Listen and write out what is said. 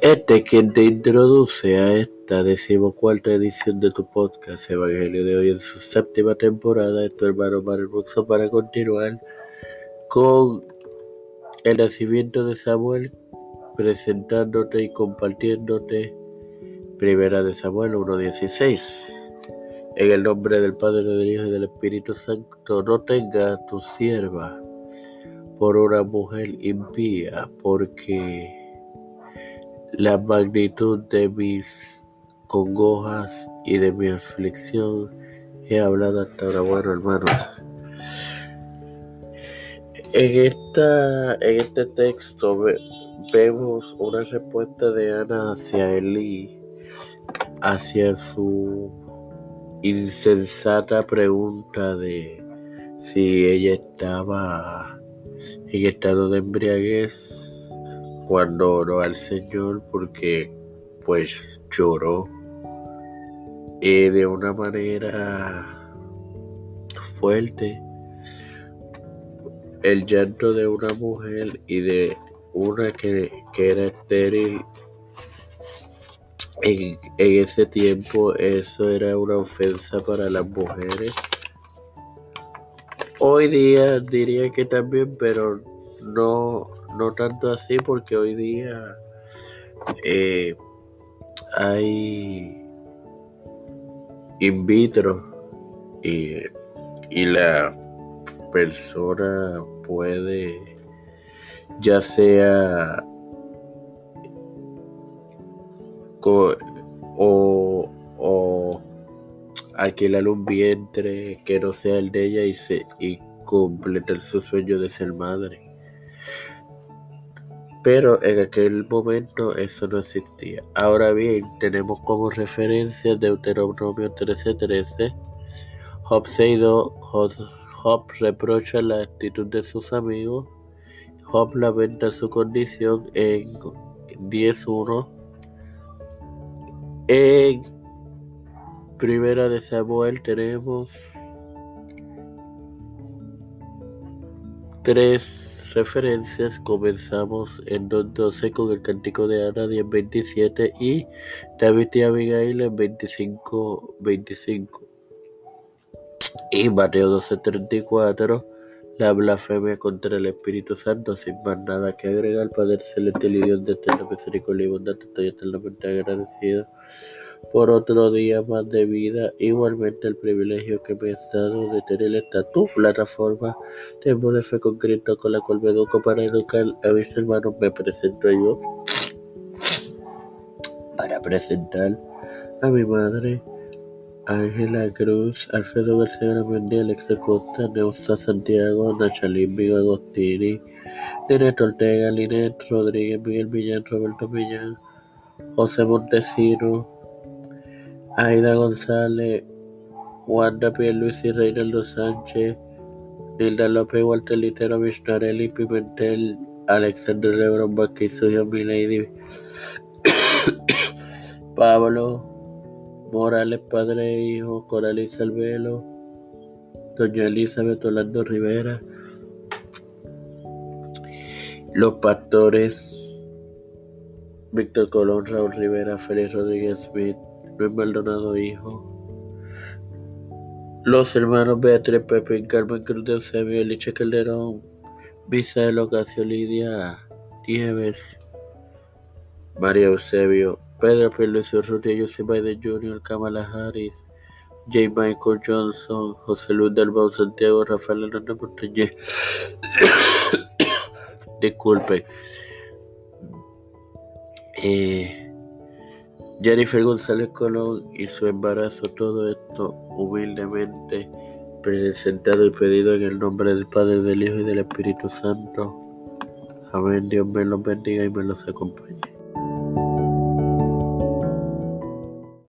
Este quien te introduce a esta decimocuarta edición de tu podcast Evangelio de hoy en su séptima temporada. Es tu hermano Mario para continuar con el nacimiento de Samuel presentándote y compartiéndote. Primera de Samuel 1.16 En el nombre del Padre, del Hijo y del Espíritu Santo no tenga tu sierva por una mujer impía porque la magnitud de mis congojas y de mi aflicción he hablado hasta ahora. Bueno, hermanos, en, esta, en este texto vemos una respuesta de Ana hacia Eli, hacia su insensata pregunta de si ella estaba en estado de embriaguez cuando oró al Señor porque pues lloró y de una manera fuerte. El llanto de una mujer y de una que, era estéril en, en, ese tiempo eso era una ofensa para las mujeres. Hoy día diría que también pero no no tanto así porque hoy día eh, hay in vitro y, la persona puede ya sea o, o alquilar un vientre que no sea el de ella y, se, y completar su sueño de ser madre. Pero en aquel momento eso no existía. Ahora bien, tenemos como referencia Deuteronomio 13:13. Job 6.2. Job reprocha la actitud de sus amigos. Job lamenta su condición en 10.1. En Primera de Samuel tenemos referencias comenzamos en 2.12 con el cántico de Ana 10.27 y David y Abigail en 25.25 y Mateo 12.34 la blasfemia contra el Espíritu Santo sin más nada que agregar. Padre Celestial y Dios de eterna misericordia y bondad estoy eternamente agradecido por otro día más de vida. Igualmente el privilegio que me has dado de tener esta tu plataforma Tiempo de Fe concreto con la cual me educo para educar a mis hermanos. Me presento yo para presentar a mi madre. Ángela Cruz, Alfredo García Mendy, Alexa Costa, Neusta Santiago, Nachalín Vigo Agostini, Linet Ortega, Linet Rodríguez, Miguel Millán, Roberto Millán, José Montesino, Aida González, Wanda y Reinaldo Sánchez, Nilda López, Walter Litero, Vishnarelli, Pimentel, Alexander Lebron Vázquez, Milady, Pablo Morales, padre e hijo, Coraliza Alvelo, Doña Elizabeth Orlando Rivera, los pastores Víctor Colón, Raúl Rivera, Félix Rodríguez Smith, Luis Maldonado Hijo, los hermanos Beatriz Pepe, Carmen Cruz de Eusebio, Eliche Calderón, Misael Ocasio, Lidia Nieves, María Eusebio, Pedro Luis Urrutia, José Biden Jr., Kamala Harris, J. Michael Johnson, José Luis Dalbao Santiago, Rafael Hernández Montañez. Disculpe. Eh, Jennifer González Colón y su embarazo, todo esto humildemente presentado y pedido en el nombre del Padre, del Hijo y del Espíritu Santo. Amén. Dios me los bendiga y me los acompañe.